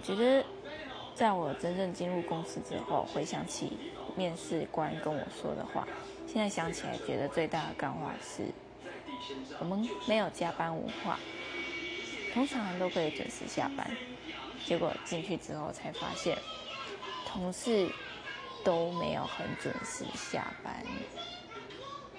觉得，在我真正进入公司之后，回想起面试官跟我说的话，现在想起来觉得最大的感化是，我们没有加班文化，通常人都可以准时下班。结果进去之后才发现，同事都没有很准时下班。